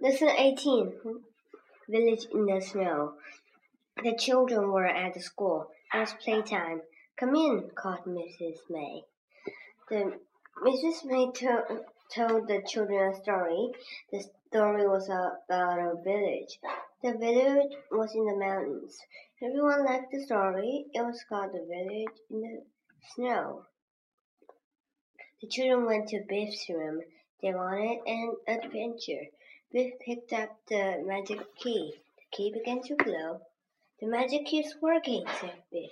Lesson 18 Village in the Snow. The children were at the school. It was playtime. Come in, called Mrs. May. The Mrs. May to, told the children a story. The story was about a village. The village was in the mountains. Everyone liked the story. It was called The Village in the Snow. The children went to Biff's room. They wanted an adventure. Biff picked up the magic key. The key began to glow. The magic keeps working, said Biff.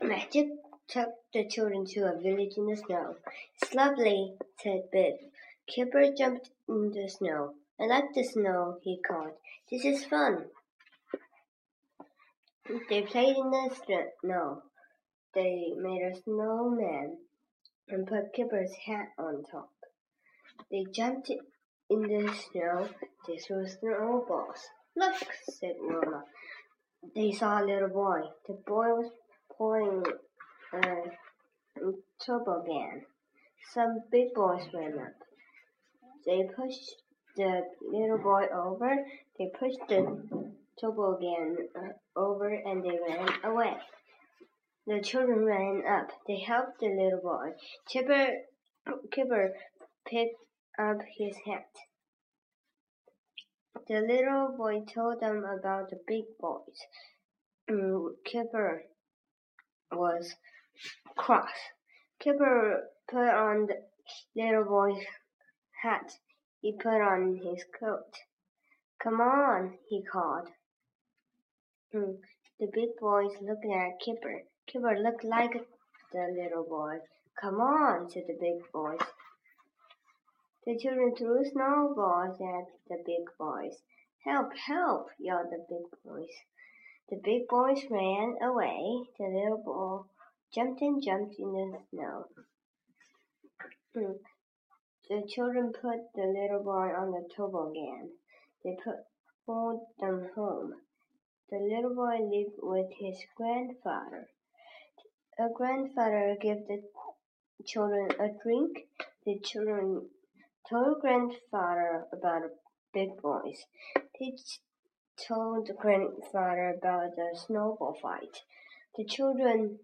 Magic took the children to a village in the snow. It's lovely, said Biff. Kipper jumped in the snow. I like the snow, he called. This is fun. They played in the snow. They made a snowman and put Kipper's hat on top. They jumped in the snow. They old snowballs. Look, said Wilma. They saw a little boy. The boy was pulling a uh, toboggan. Some big boys ran up. They pushed the little boy over. They pushed the toboggan uh, over and they ran away. The children ran up. They helped the little boy. Chipper, Kipper picked up his hat. The little boy told them about the big boys. Kipper was cross. Kipper put on the little boy's hat. He put on his coat. Come on, he called. Mm, the big boys looked at Kipper. Kipper looked like the little boy. Come on, said the big boys. The children threw snowballs at the big boys. Help, help, yelled the big boys. The big boys ran away. The little boy jumped and jumped in the snow. The children put the little boy on the toboggan. They put pulled them home. The little boy lived with his grandfather. A grandfather gave the children a drink. The children told grandfather about big boys. They told grandfather about the snowball fight. The children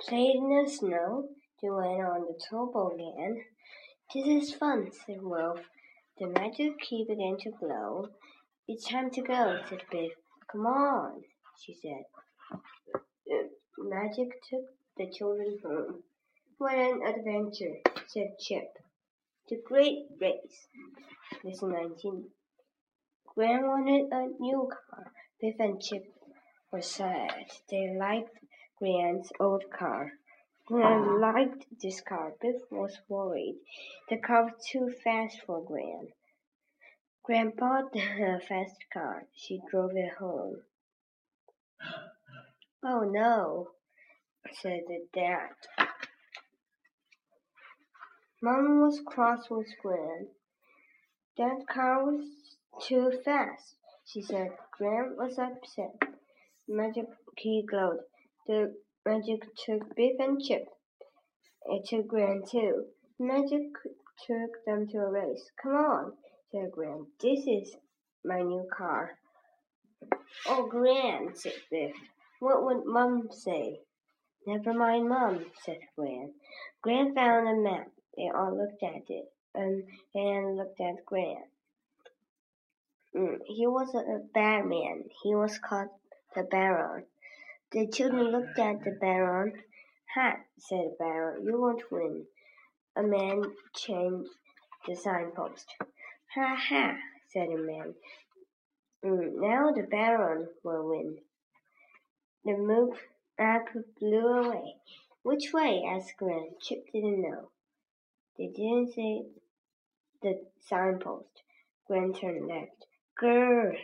played in the snow. They went on the toboggan. This is fun, said Wilf. The magic key began to glow. It's time to go, said Biff. Come on, she said. Magic took the children home. What an adventure, said Chip. The Great Race. Lesson 19. Gran wanted a new car. Biff and Chip were sad. They liked Gran's old car. Gran ah. liked this car. Biff was worried. The car was too fast for Gran. Gran bought a fast car. She drove it home. Oh no, said the dad. Mom was cross with Gran. That car was too fast, she said. Gran was upset. Magic key glowed. The magic took Biff and Chip. It took Gran too. Magic took them to a race. Come on, said Gran. This is my new car. Oh, Gran, said Biff. What would Mum say? Never mind, Mum, said Gran. Gran found a map. They all looked at it, and then looked at Gran. Mm, he was a bad man. He was called the Baron. The children looked at the Baron. Ha, said the Baron, you won't win. A man changed the signpost. Ha ha, said the man. Mm, now the Baron will win. The map blew away. Which way? asked Gran. Chip didn't know. They didn't see the signpost. Gran turned left. Grrr,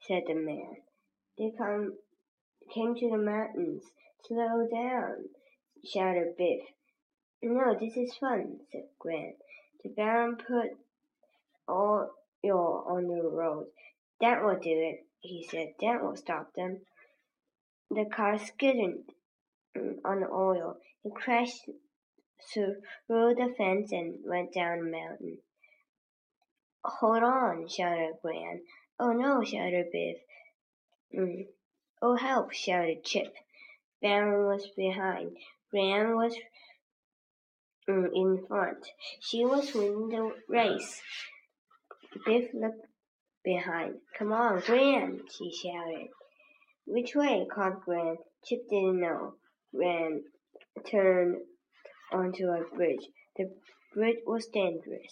said the man. They come, came to the mountains. Slow down, shouted Biff. No, this is fun, said Gran. The Baron put all oil on the road. That will do it, he said. That will stop them. The car skidded mm, on the oil. It crashed through the fence and went down the mountain. Hold on, shouted Gran. Oh no, shouted Biff. Mm. Oh help, shouted Chip. Baron was behind. Gran was mm, in front. She was winning the race. Biff looked behind. Come on, Gran, she shouted. Which way? called Gran. Chip didn't know. Gran turned onto a bridge. The bridge was dangerous.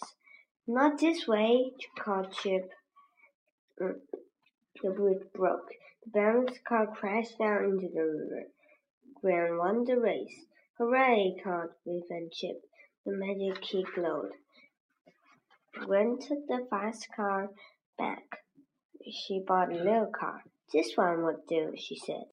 Not this way, called Chip. Mm, the bridge broke. The Baron's car crashed down into the river. Gran won the race. Hooray! called Biff and Chip. The magic key glowed. Gran took the fast car back. She bought a little car. This one would do, she said.